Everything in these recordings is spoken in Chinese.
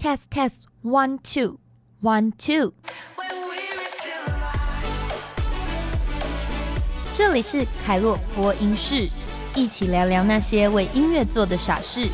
Test test one two one two，这里是凯洛播音室，一起聊聊那些为音乐做的傻事。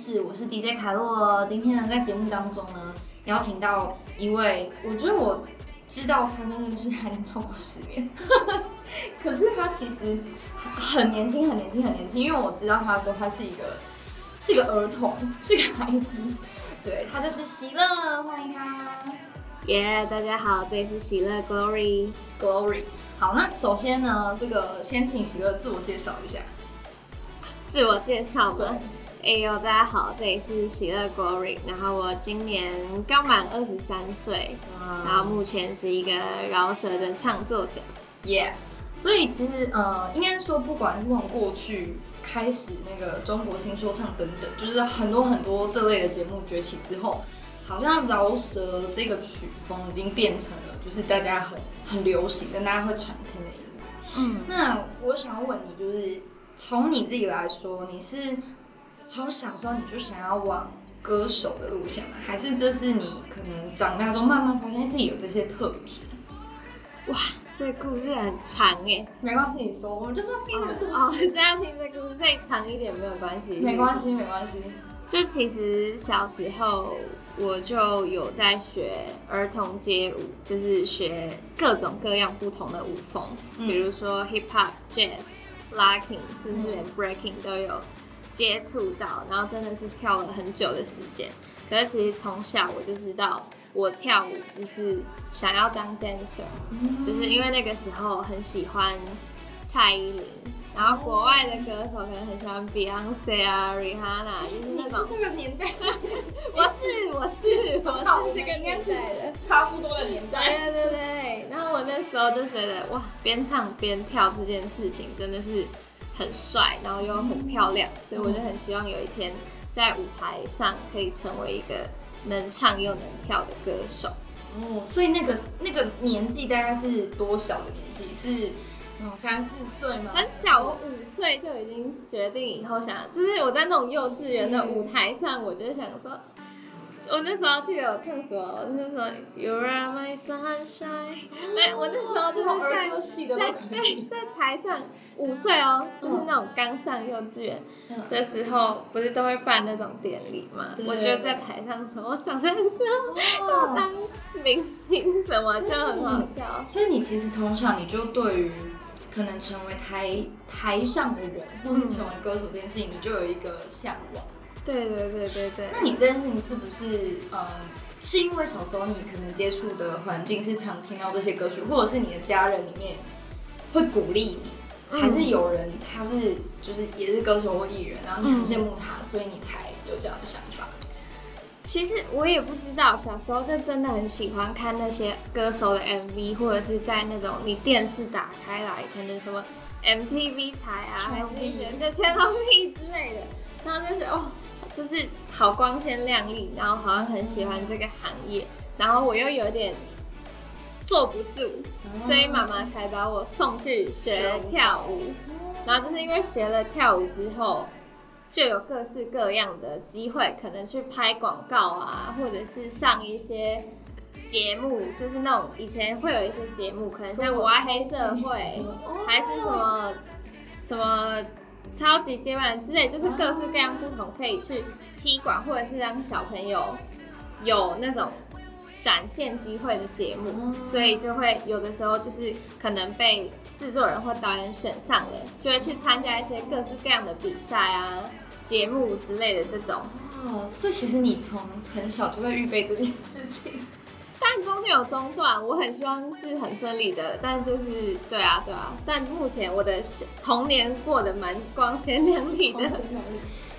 室，我是 DJ 卡洛。今天呢，在节目当中呢，邀请到一位，我觉得我知道他跟认识还超过十年，可是他其实很年轻，很年轻，很年轻。因为我知道他的时候，他是一个是一个儿童，是个孩子。对他就是喜乐，欢迎他。耶，大家好，这里是喜乐 Glory，Glory。好，那首先呢，这个先请喜乐自我介绍一下。自我介绍嘛，哎呦，大家好，这里是喜乐 Glory，然后我今年刚满二十三岁，然后目前是一个饶舌的创作者，Yeah，所以其实呃，应该说不管是从过去开始那个中国新说唱等等，就是很多很多这类的节目崛起之后，好像饶舌这个曲风已经变成了就是大家很很流行跟大家会传听的音乐。嗯，那我想要问你就是。从你自己来说，你是从小时候你就想要往歌手的路线吗？还是这是你可能长大后慢慢发现自己有这些特质？哇，这故事很长哎，没关系，你说，我们就是要听这个故事。哦，这样听这故事再长一点没有关系，没关系，没关系。就其实小时候我就有在学儿童街舞，就是学各种各样不同的舞风，比如说 hip hop、jazz。Locking，甚至连 Breaking 都有接触到，然后真的是跳了很久的时间。可是其实从小我就知道，我跳舞不是想要当 dancer，就是因为那个时候很喜欢蔡依林。然后国外的歌手可能很喜欢 Beyonce 啊，Rihanna，就是那种。是这个年代。我是我是我是这个年代的，差不多的年代。对对对。然后我那时候就觉得哇，边唱边跳这件事情真的是很帅，然后又很漂亮，所以我就很希望有一天在舞台上可以成为一个能唱又能跳的歌手。哦，所以那个那个年纪大概是多小的年纪？是？三四岁吗？很小，我五岁就已经决定以后想，就是我在那种幼稚园的舞台上，我就想说，我那时候记得我唱什么，我那时候 You are my sunshine。哎，我那时候就是在在在在台上，五岁哦，就是那种刚上幼稚园的时候，不是都会办那种典礼嘛？我就在台上说，我长大之后要当明星什么，就很好笑。所以你其实从小你就对于可能成为台台上的人，或是成为歌手这件事情，你就有一个向往。对对对对对。那你这件事情是不是，嗯，是因为小时候你可能接触的环境是常听到这些歌曲，或者是你的家人里面会鼓励你，还是有人他是就是也是歌手或艺人，然后你很羡慕他，所以你才有这样的想法？其实我也不知道，小时候就真的很喜欢看那些歌手的 MV，或者是在那种你电视打开来，可能什么 MTV 台啊，还有那些就 Channel 之类的，然后就觉得哦，就是好光鲜亮丽，然后好像很喜欢这个行业，然后我又有点坐不住，所以妈妈才把我送去学跳舞，然后就是因为学了跳舞之后。就有各式各样的机会，可能去拍广告啊，或者是上一些节目，就是那种以前会有一些节目，可能像《我爱黑社会》，还是什么什么超级接班人之类，就是各式各样不同可以去踢馆，或者是让小朋友有那种展现机会的节目，所以就会有的时候就是可能被。制作人或导演选上了，就会去参加一些各式各样的比赛啊、节目之类的这种。哦，所以其实你从很小就在预备这件事情，但中间有中断。我很希望是很顺利的，但就是对啊，对啊。但目前我的童年过得蛮光鲜亮丽的，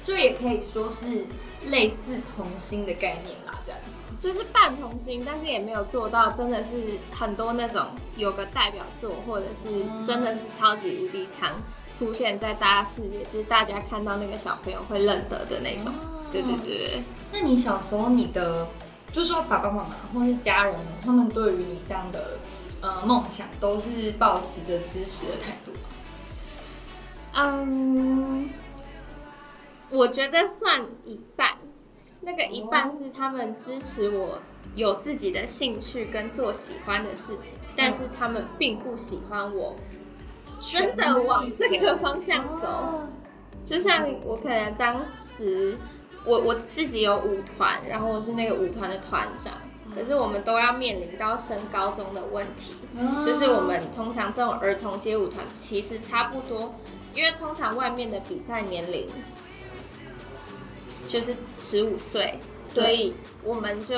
就也可以说是类似童星的概念啦，这样。就是半童星，但是也没有做到真的是很多那种有个代表作，或者是真的是超级无敌强出现在大家视野，就是大家看到那个小朋友会认得的那种。对对对。那你小时候你的，就是说爸爸妈妈或是家人们，他们对于你这样的呃梦想，都是保持着支持的态度吗？嗯，我觉得算一半。那个一半是他们支持我有自己的兴趣跟做喜欢的事情，但是他们并不喜欢我真的往这个方向走。就像我可能当时我我自己有舞团，然后我是那个舞团的团长，可是我们都要面临到升高中的问题，就是我们通常这种儿童街舞团其实差不多，因为通常外面的比赛年龄。就是十五岁，所以我们就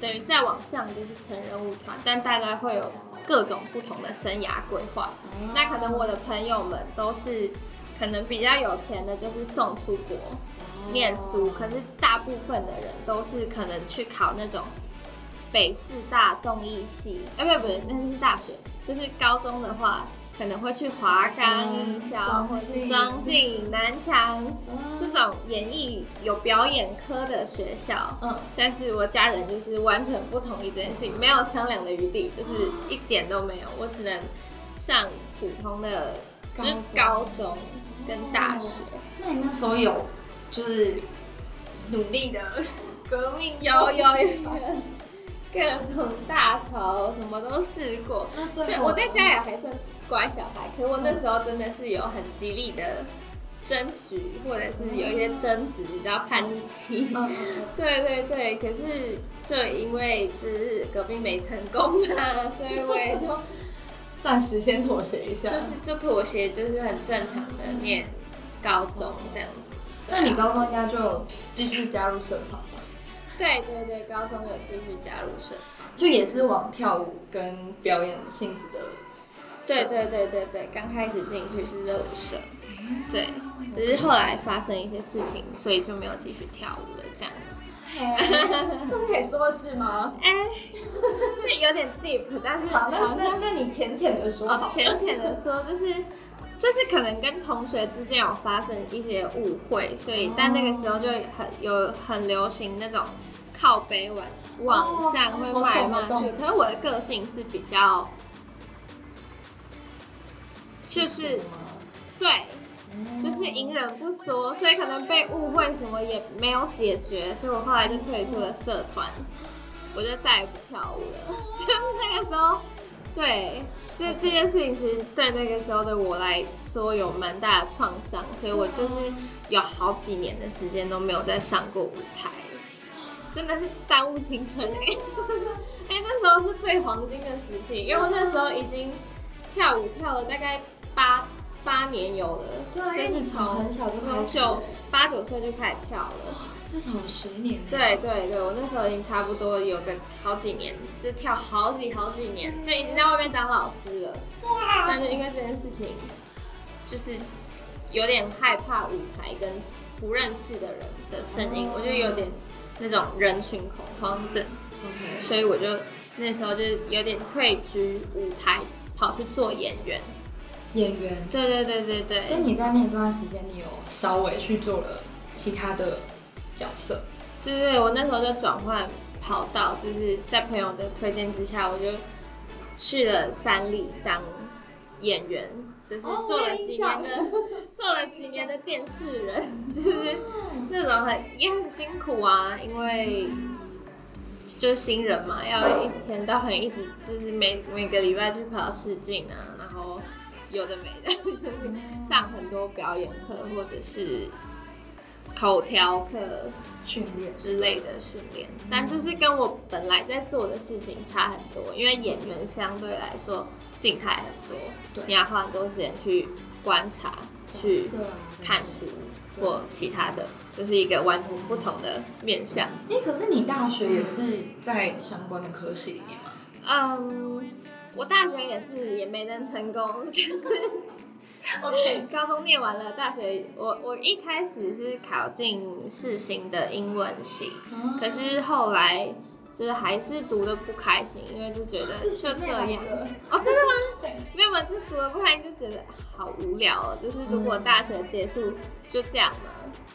等于再往上就是成人舞团，但大概会有各种不同的生涯规划。那可能我的朋友们都是可能比较有钱的，就是送出国念书，可是大部分的人都是可能去考那种北师大动艺系，哎，不不，那是大学，就是高中的话。可能会去华冈艺校，或是庄敬、南强这种演艺有表演科的学校。嗯，但是我家人就是完全不同意这件事情，没有商量的余地，就是一点都没有。我只能上普通的，就是高中跟大学。那你那时候有就是努力的革命？有有有，各种大潮什么都试过。就我在家也还算。乖小孩，可我那时候真的是有很极力的争取，或者是有一些争执，你知道叛逆期。对对对，可是就因为就是隔壁没成功嘛，所以我也就 暂时先妥协一下。就是就妥协，就是很正常的念高中这样子。那你高中应该就继续加入社团吧？对对对，高中有继续加入社团，就也是往跳舞跟表演性质的。对对对对对，刚开始进去是热舞社，对，只是后来发生一些事情，所以就没有继续跳舞了，这样子。这是可以说的是吗？哎，有点 deep，但是好那那那你浅浅的说。哦，浅浅的说，就是就是可能跟同学之间有发生一些误会，所以但那个时候就很有很流行那种靠背网网站会卖骂去，可是我的个性是比较。就是，对，就是隐忍不说，所以可能被误会什么也没有解决，所以我后来就退出了社团，我就再也不跳舞了。就是那个时候，对，这这件事情其实对那个时候的我来说有蛮大的创伤，所以我就是有好几年的时间都没有再上过舞台，真的是耽误青春哎！哎，那时候是最黄金的时期，因为我那时候已经跳舞跳了大概。八八年有了，就是从很小就开始，九八九岁就开始跳了，至少十年。对对对，我那时候已经差不多有个好几年，就跳好几好几年，就已经在外面当老师了。哇！但是因为这件事情，就是有点害怕舞台跟不认识的人的声音，我就有点那种人群恐慌症，OK，所以我就那时候就有点退居舞台，跑去做演员。演员。对对对对对，所以你在那段时间，你有稍微去做了其他的角色。对对，我那时候就转换跑道，就是在朋友的推荐之下，我就去了三立当演员，就是哦做了几年的，做了几年的电视人，就是那种很也很辛苦啊，因为就是新人嘛，要一天到晚一直就是每每个礼拜去跑试镜啊，然后有的没的，就是上很多表演课或者是口条课。训练。之类的训练，但就是跟我本来在做的事情差很多，因为演员相对来说静态很多，对你要花很多时间去观察、去看书或其他的，就是一个完全不同的面向。哎、可是你大学也是在相关的科系里面吗？嗯，我大学也是也没能成功，就是 OK，高中念完了，大学我我一开始是考进世新的英文系，可是后来就是还是读的不开心，因为就觉得就这样。哦，真的吗？对，没有，就读的不开心，就觉得好无聊哦。就是如果大学结束就这样嘛，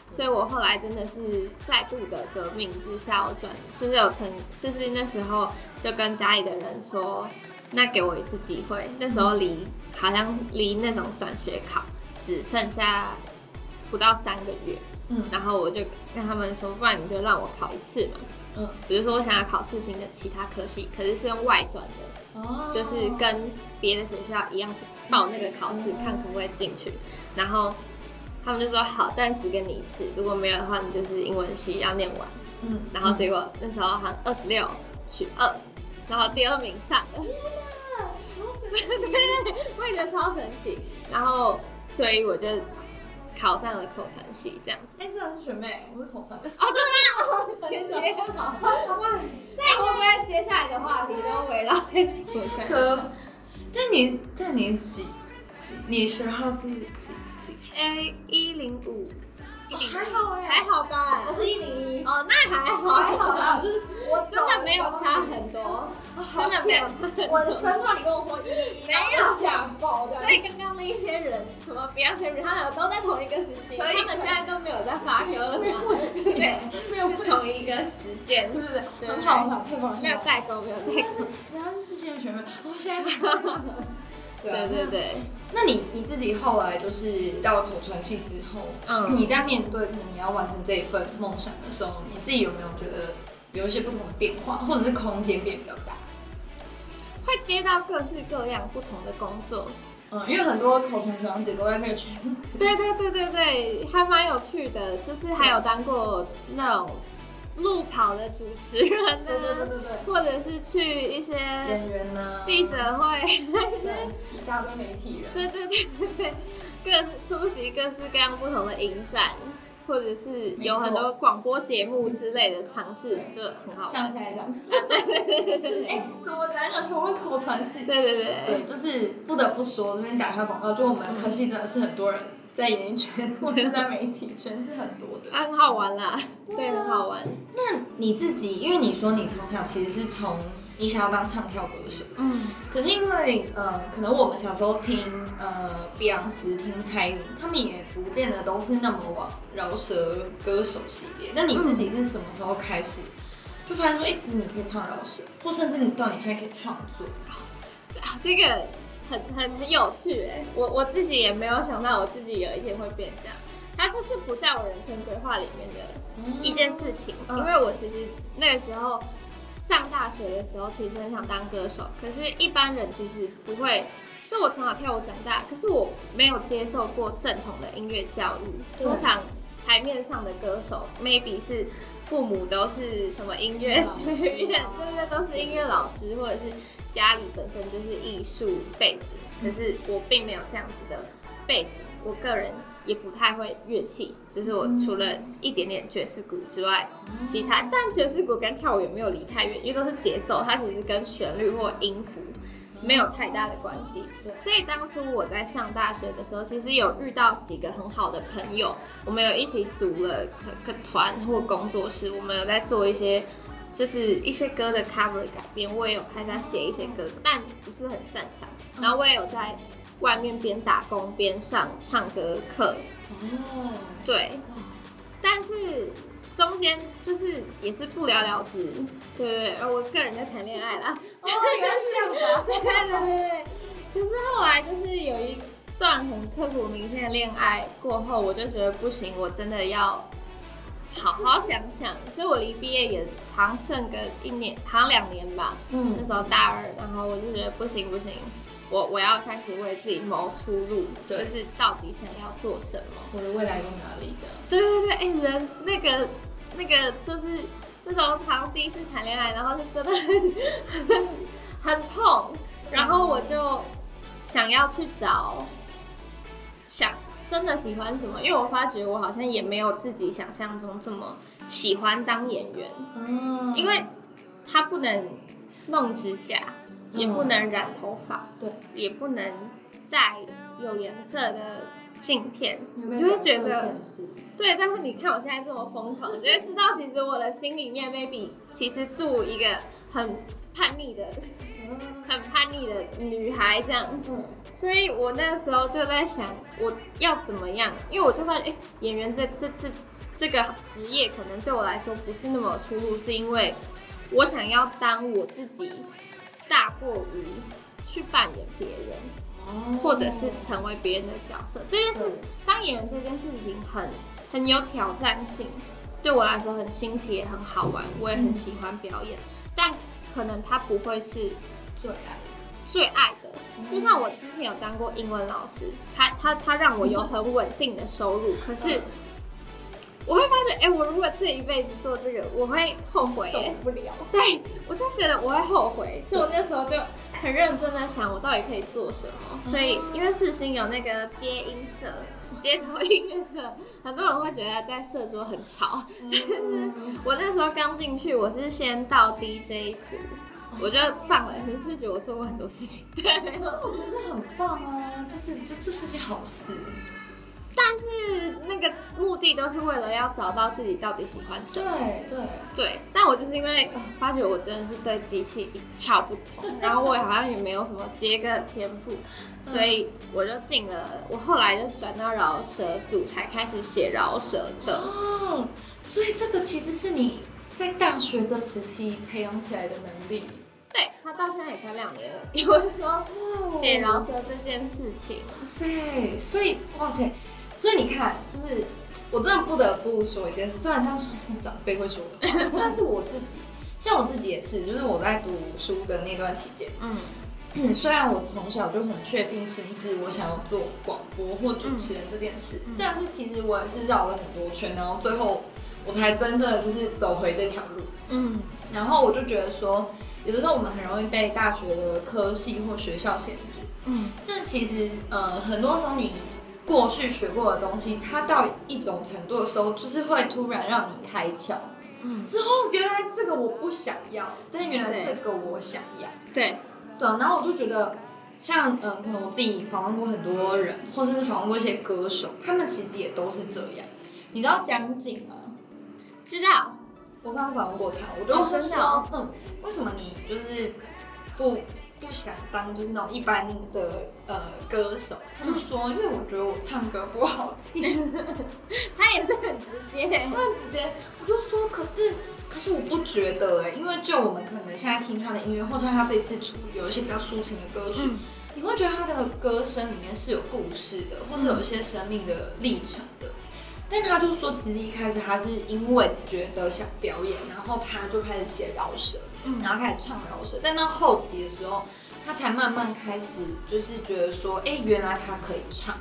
所以我后来真的是再度的革命之下，我转就是有成，就是那时候就跟家里的人说，那给我一次机会。那时候离好像离那种转学考只剩下不到三个月，嗯然后我就跟他们说，不然你就让我考一次嘛。嗯，比如说我想要考四星的其他科系，可是是用外转的。哦就是跟别的学校一样是报那个考试，看可不可以进去。然后他们就说好，但只跟你一次，如果没有的话，你就是英文系要念完。嗯，然后结果那时候好像二十六取二，然后第二名上了，对，我也觉得超神奇。然后所以我就考上了口传系这样子。哎，这个是学妹，我是口传的。哦，真的吗？姐姐好，好吧。那会不会接下来的话题都围绕口传系？可，但你在你几几？你学号是几几？A 一零五，一零还好哎。还好吧？我是一零一，哦，那还好，还好啦，就是我真的没有差很多，真的没有。差很多。我的生怕你跟我说一零一，没有吓爆的。所以刚刚那一些人，什么 Beyonce、Rihanna 都在同一个时期，他们现在都没有在发歌了吗？对，是同一个时间，对对对，很好很好，太棒了。没有代沟，没有代沟。原来是四星的学妹，我现在对对对，那你你自己后来就是到了口传系之后，嗯你在面对可能你要完成这一份梦想的时候，你自己有没有觉得有一些不同的变化，或者是空间变比较大？会接到各式各样不同的工作。嗯，因为很多口传学长姐都在那个圈子。对对对对对，还蛮有趣的，就是还有当过那种路跑的主持人呢、对对对对对，或者是去一些演员呢，记者会，对，一大堆媒体人。对对对对对，各式出席各式各样不同的影展，或者是有很多广播节目之类的尝试，就很好像玩。现在这样，对对对对哎，怎么讲？讲成为口传系？对对对。对，就是不得不说，这边打一下广告，就我们科系真的是很多人在演艺圈 或者在媒体圈是很多的。啊很好玩啦，对，很好玩。那你自己，因为你说你从小其实是从你想要当唱跳歌手，嗯，可是因为呃，可能我们小时候听呃碧昂斯、听蔡依林，他们也不见得都是那么往饶舌歌手系列。那你自己是什么时候开始就发现说，哎、其实你可以唱饶舌，或甚至你到你现在可以创作？啊，这个很很很有趣哎，我我自己也没有想到我自己有一天会变这样，它这是不在我人生规划里面的一件事情，嗯因为我其实那个时候上大学的时候，其实很想当歌手，可是一般人其实不会。就我从小跳舞长大，可是我没有接受过正统的音乐教育。通常台面上的歌手，maybe 是父母都是什么音乐学院，对不 对，都是音乐老师，或者是家里本身就是艺术背景。可是我并没有这样子的背景，我个人也不太会乐器，就是我除了一点点爵士鼓之外，其他但爵士鼓跟跳舞也没有离太远，因为都是节奏，它其实跟旋律或音符没有太大的关系。对所以当初我在上大学的时候，其实有遇到几个很好的朋友，我们有一起组了个团或工作室，我们有在做一些。就是一些歌的 cover 改编，我也有开始写一些歌，但不是很擅长。然后我也有在外面边打工边上唱歌课，哦，对，但是中间就是也是不了了之，对对对，而我个人在谈恋爱啦，哦，原来是这样子啊！对对对对，可是后来就是有一段很刻骨铭心的恋爱过后，我就觉得不行，我真的要好好想想，所以我离毕业也长剩个一年，好像两年吧，嗯那嗯，时候大二，然后我就觉得不行不行，我我要开始为自己谋出路，就是到底想要做什么。我的未来在哪里的？对对对，哎、人那个那个就是这种好像第一次谈恋爱，然后就真的很 很很痛，然后我就想要去找想真的喜欢什么，因为我发觉我好像也没有自己想象中这么喜欢当演员，嗯因为他不能弄指甲，也不能染头发，对，也不能戴有颜色的镜片，你就会觉得？对。但是你看我现在这么疯狂，你就会知道其实我的心里面 maybe 其实住一个很叛逆的、很叛逆的女孩这样。嗯所以我那个时候就在想，我要怎么样？因为我就发现，哎、演员这这这这个职业可能对我来说不是那么有出路，是因为我想要当我自己大过于去扮演别人，哦或者是成为别人的角色。这件事，当演员这件事情很很有挑战性，对我来说很新奇也很好玩，我也很喜欢表演，但可能它不会是最爱最爱的。就像我之前有当过英文老师，他他他让我有很稳定的收入，可是我会发觉，哎、我如果这一辈子做这个，我会后悔、受哎不了。对我就觉得我会后悔，所以我那时候就很认真的想，我到底可以做什么。所以因为世新有那个接音社。街头音乐社，很多人会觉得在社桌很吵，但是我那时候刚进去，我是先到 DJ 组，我就放了，可是觉得我做过很多事情，对，可是我觉得这很棒啊，就是这这是件好事。但是那个目的都是为了要找到自己到底喜欢什么。对对，对，但我就是因为、呃发觉我真的是对机器一窍不通，然后我也好像也没有什么接歌的天赋，所以我就进了，我后来就转到饶舌组，才开始写饶舌的。哦，所以这个其实是你在大学的时期培养起来的能力。对，他到现在也才两年而已。我是说写饶舌这件事情，哇塞，所以哇塞，所以你看，就是我真的不得不说一件事，虽然他说长辈会说的话，但是我自己，像我自己也是，就是我在读书的那段期间，嗯，虽然我从小就很确定心智，我想要做广播或主持人这件事，嗯。但是其实我也是绕了很多圈，然后最后我才真正的就是走回这条路。嗯，然后我就觉得说，有的时候我们很容易被大学的科系或学校限制，嗯，但其实呃，很多时候你过去学过的东西，它到一种程度的时候，就是会突然让你开窍。嗯，之后原来这个我不想要，但原来这个我想要。对，对啊，然后我就觉得，像嗯，可能我自己访问过很多人，或甚至访问过一些歌手，他们其实也都是这样。你知道江景吗？知道，我上次访问过他，我就真的哦嗯，为什么你就是不不想当就是那种一般的呃歌手？他就说，因为我觉得我唱歌不好听，他也是很直接。很直接。我就说，可是可是我不觉得哎、因为就我们可能现在听他的音乐，或者他这次出有一些比较抒情的歌曲。嗯你会觉得他的歌声里面是有故事的，或者有一些生命的历程的。但他就说，其实一开始他是因为觉得想表演，然后他就开始写饶舌，嗯然后开始唱饶舌。但到后期的时候，他才慢慢开始就是觉得说，哎、原来他可以唱。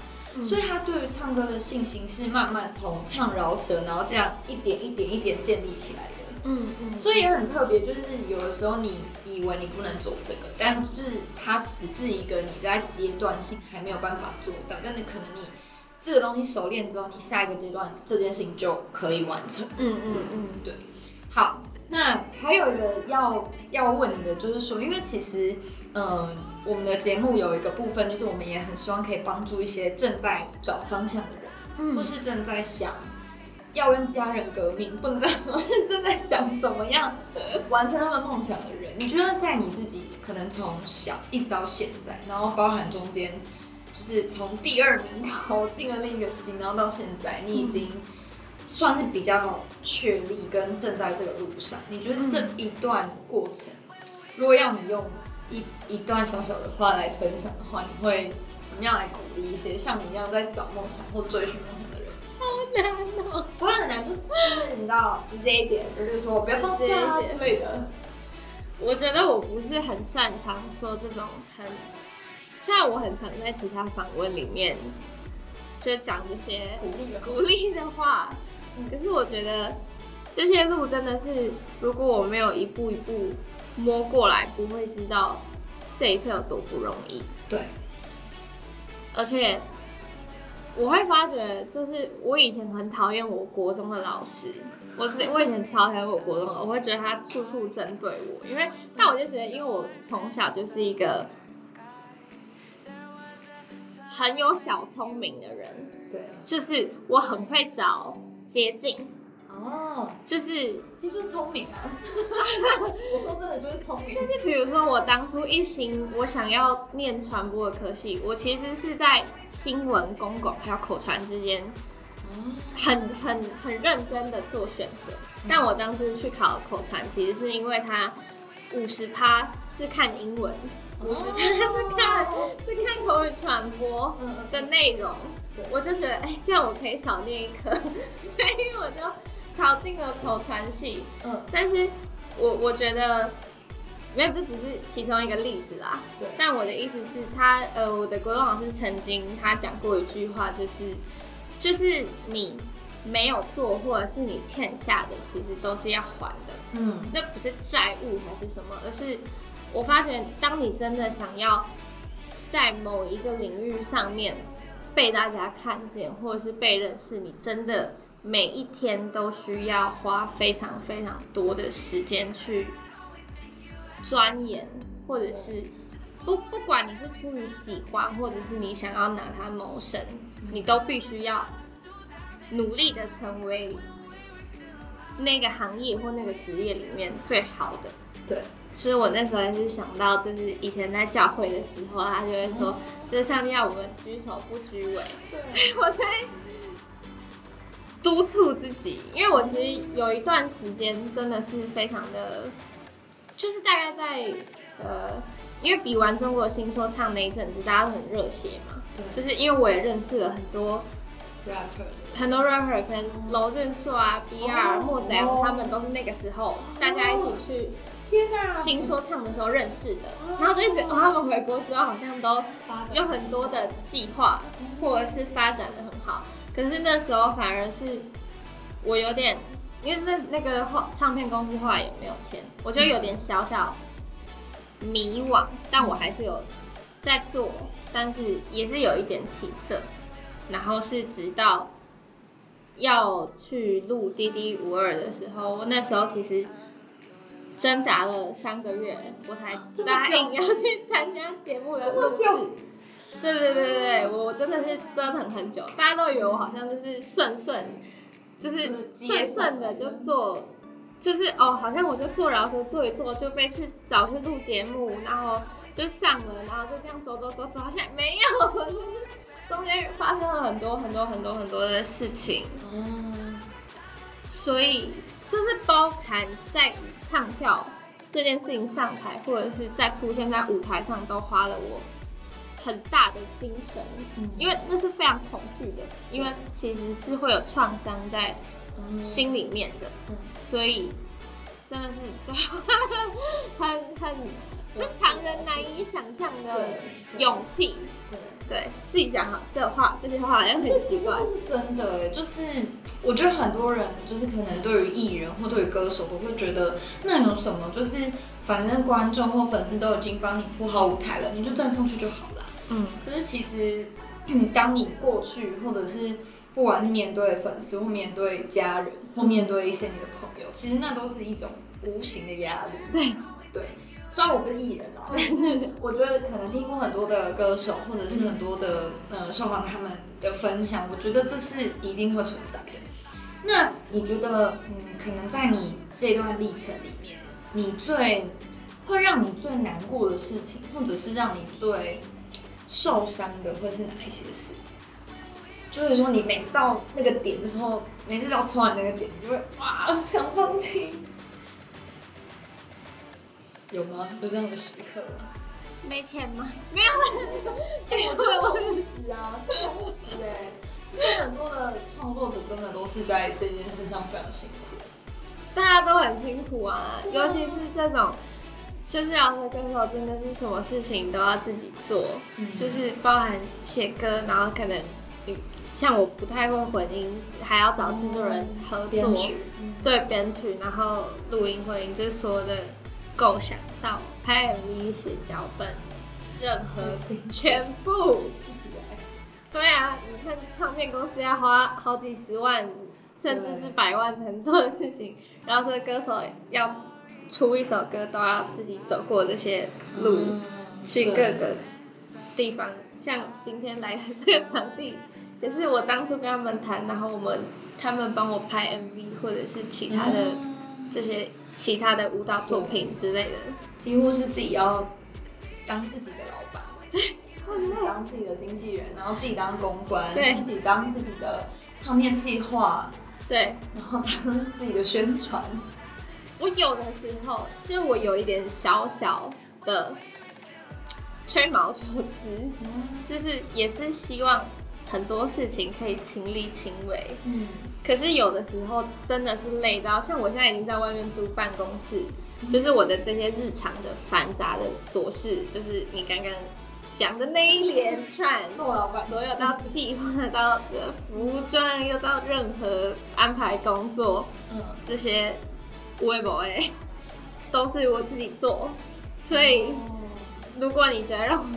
所以他对于唱歌的信心是慢慢从唱饶舌，然后这样一点一点一点建立起来的。嗯嗯，所以也很特别，就是有的时候你以为你不能做这个，但就是它只是一个你在阶段性还没有办法做到，但是可能你这个东西熟练之后，你下一个阶段这件事情就可以完成。嗯嗯嗯，对，好，那还有一个要要问你的，就是说，因为其实，嗯，我们的节目有一个部分，就是我们也很希望可以帮助一些正在找方向的人，嗯或是正在想要跟家人革命，不能再说是正在想怎么样完成他们梦想的人。你觉得在你自己可能从小一直到现在，然后包含中间，就是从第二名 考进了另一个系，然后到现在，你已经算是比较确立跟正在这个路上。你觉得这一段过程，如果要你用一一段小小的话来分享的话，你会怎么样来鼓励一些像你一样在找梦想或追寻梦想的人？好难哦。不会很难，就是就是你知道直接一点，就是说不要放弃啊之类的。我觉得我不是很擅长说这种很，虽然我很常在其他访问里面就讲这些鼓励的鼓励的话，可是我觉得这些路真的是，如果我没有一步一步摸过来，不会知道这一切有多不容易。对，而且我会发觉，就是我以前很讨厌我国中的老师，我之我以前超讨厌我国中的，我会觉得他处处针对我，因为但我就觉得，因为我从小就是一个很有小聪明的人，对，就是我很会找捷径，哦，就是其实聪明啊。我说真的就是聪明，就是比如说，我当初一心我想要念传播的科系，我其实是在新闻、公共还有口传之间很很很认真的做选择。但我当初去考口传，其实是因为它五十趴是看英文，五十趴是看是看口语传播嗯的内容对，我就觉得哎、这样我可以少念一科，所以我就考进了口传系。嗯但是我我觉得，没有，这只是其中一个例子啦。对但我的意思是他，呃，我的国文老师曾经他讲过一句话，就是就是你没有做或者是你欠下的，其实都是要还的。嗯那不是债务还是什么，而是我发觉，当你真的想要在某一个领域上面被大家看见，或者是被认识，你真的每一天都需要花非常非常多的时间去钻研，或者是不不管你是出于喜欢，或者是你想要拿它谋生，你都必须要努力的成为那个行业或那个职业里面最好的。对，所以我那时候也是想到，就是以前在教会的时候，他就会说，就是上面要我们举手不举尾，所以我才督促自己，因为我其实有一段时间真的是非常的，就是大概在呃，因为比完中国新说唱那一阵子，大家都很热血嘛，对就是因为我也认识了很多 rapper 很多 rapper，可能娄俊硕啊、BR、子阳他们都是那个时候大家一起去天哪新说唱的时候认识的，然后就会觉得、哦、他们回国之后好像都有很多的计划，或者是发展的很好。可是那时候反而是我有点，因为那那个后唱片公司后来也没有签，我觉得有点小小迷惘，但我还是有在做，但是也是有一点起色。然后是直到要去录《滴滴五二》的时候，我那时候其实挣扎了三个月，我才答应要去参加节目的录制。对对对对对，我我真的是折腾很久，大家都以为我好像就是顺顺，就是顺顺的就做，就是哦，好像我就做饶舌坐一坐就被去找去录节目，然后就上了，然后就这样走走走走到现在没有，就是中间发生了很多很多很多很多的事情，嗯，所以就是包含在唱跳这件事情上台，或者是在出现在舞台上，都花了我很大的精神，嗯。因为那是非常恐惧的，因为其实是会有创伤在心里面的，嗯。所以真的是 很很是常人难以想象的勇气。对。自己讲好这话，这些话好像很奇怪真的耶，就是我觉得很多人就是可能对于艺人或对于歌手都会觉得那有什么，就是反正观众或粉丝都已经帮你铺好舞台了，你就站上去就好了。嗯，可是其实，当你过去或者是不不管是面对粉丝或面对家人或面对一些你的朋友，其实那都是一种无形的压力。对对，虽然我不是艺人啊，但是 我觉得可能听过很多的歌手或者是很多的呃受访他们的分享，我觉得这是一定会存在的。那你觉得，嗯，可能在你这段历程里面，你最会让你最难过的事情，或者是让你最受伤的，会是哪一些事？就是说，你每到那个点的时候，每次只要冲完那个点，你就会哇想放弃。有吗？有这样的时刻吗？没钱吗？没有，我觉得我务实啊，很务实哎。其实很多的创作者真的都是在这件事上非常辛苦，大家都很辛苦啊，尤其是这种就是要说歌手，真的是什么事情都要自己做，就是包含写歌，然后可能像我不太会混音，还要找制作人合作，对编曲，然后录音混音，就是所有的构想到拍 MV 写脚本，任何全部自己来。对啊，你看唱片公司要花好几十万，甚至是百万才能做的事情，然后这个歌手要出一首歌都要自己走过这些路，去各个地方。像今天来的这个场地，也是我当初跟他们谈，然后我们他们帮我拍 MV 或者是其他的这些其他的舞蹈作品之类的，几乎是自己要当自己的老板。对自己当自己的经纪人，然后自己当公关，对自己当自己的唱片计划，对，然后当自己的宣传。我有的时候，就是我有一点小小的吹毛求疵，就是也是希望很多事情可以亲力亲为。嗯，可是有的时候真的是累到，像我现在已经在外面租办公室，就是我的这些日常的繁杂的琐事，就是你刚刚。讲的那一连串，做老板，所有到计划到服装，又到任何安排工作，嗯，这些微博哎，都是我自己做。所以，如果你觉得让我，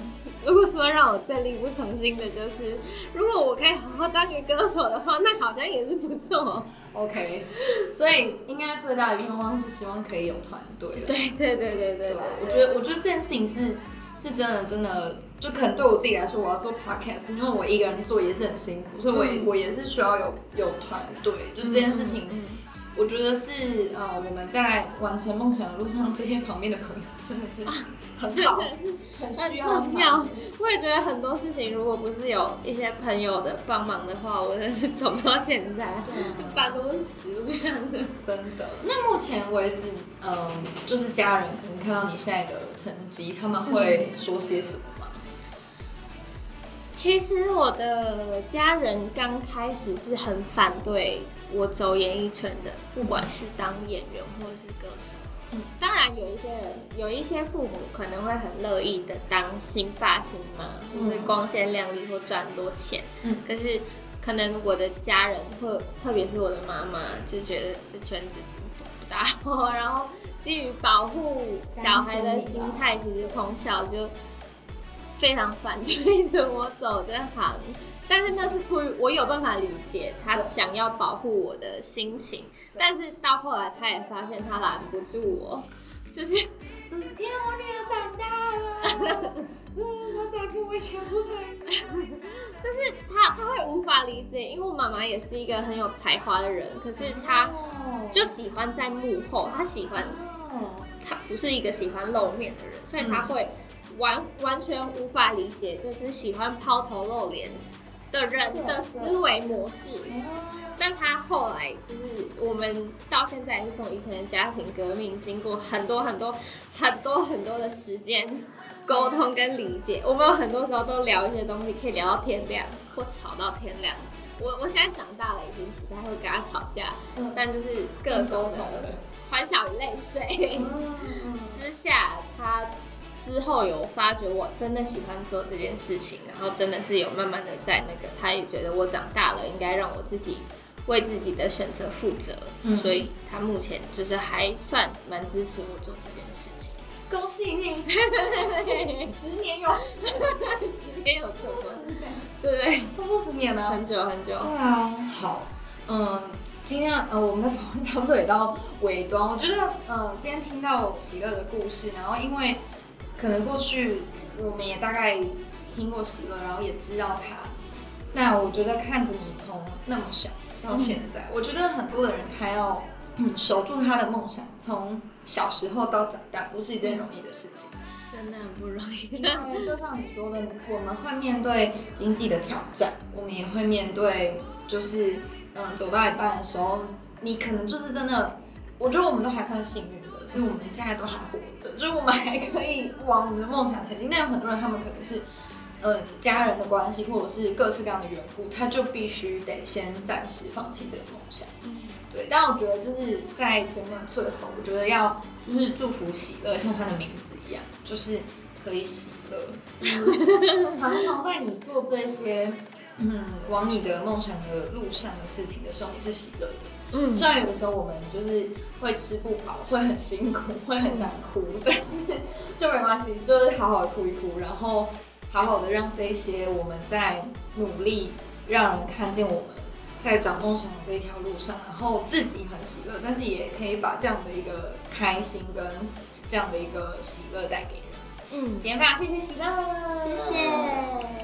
如果说让我再力不从心的，就是如果我可以好好当个歌手的话，那好像也是不错。OK，所以应该最大的愿望是希望可以有团队。对对对对对对，我觉得我觉得这件事情是是真的真的。就可能对我自己来说，我要做 podcast，因为我一个人做也是很辛苦，所以我也我也是需要有有团队。就这件事情，我觉得是呃我们在完成梦想的路上，这些旁边的朋友真的是很好，很需要。我也觉得很多事情，如果不是有一些朋友的帮忙的话，我真的是走不到现在，半都是死路上的。真的。那目前为止，嗯，就是家人可能看到你现在的成绩，他们会说些什么？其实我的家人刚开始是很反对我走演艺圈的，不管是当演员或者是歌手。嗯，当然有一些人，有一些父母可能会很乐意的当新爸新妈，或是光鲜亮丽或赚很多钱。嗯，可是可能我的家人或特别是我的妈妈就觉得这圈子不大好，然后基于保护小孩的心态，其实从小就。非常反对的我走这行，但是那是出于我有办法理解他想要保护我的心情，但是到后来他也发现他拦不住我，就是 就是天，我女儿长大了，嗯，他咋跟我想不太就是他他会无法理解，因为我妈妈也是一个很有才华的人，可是他就喜欢在幕后，他喜欢，他不是一个喜欢露面的人，所以他会。完完全无法理解，就是喜欢抛头露脸的人的思维模式。但他后来就是我们到现在也是从以前的家庭革命，经过很多很多很多很多的时间沟通跟理解，我们有很多时候都聊一些东西，可以聊到天亮或吵到天亮。我我现在长大了，已经不太会跟他吵架，但就是各种的欢笑与泪水之下，他。之后有发觉我真的喜欢做这件事情，然后真的是有慢慢的在那个，他也觉得我长大了，应该让我自己为自己的选择负责，所以他目前就是还算蛮支持我做这件事情。恭喜你，十年有成，十年有成，对对，超过十年了，很久很久。对啊，好，嗯，今天呃，我们的访问差不多也到尾端。我觉得，嗯，今天听到喜乐的故事，然后因为可能过去我们也大概听过喜乐，然后也知道他。那我觉得看着你从那么小到现在，我觉得很多的人他要守住他的梦想，从小时候到长大，不是一件容易的事情。真的很不容易。因为就像你说的，我们会面对经济的挑战，我们也会面对，就是嗯，走到一半的时候，你可能就是真的，我觉得我们都还算幸运的，是我们现在都还活着，就是我们还可以往我们的梦想前进。但有很多人，他们可能是嗯家人的关系，或者是各式各样的缘故，他就必须得先暂时放弃这个梦想。对，但我觉得就是在节目的最后，我觉得要就是祝福喜乐，像他的名字一样，就是可以喜乐。常常在你做这些嗯往你的梦想的路上的事情的时候，你是喜乐的。嗯，虽然有的时候我们就是会吃不饱，会很辛苦，会很想哭，但是就没关系，就是好好哭一哭，然后好好的让这些我们在努力，让人看见我们。在找梦想的这一条路上，然后自己很喜乐，但是也可以把这样的一个开心跟这样的一个喜乐带给人。嗯，今天非常谢谢喜乐，谢谢。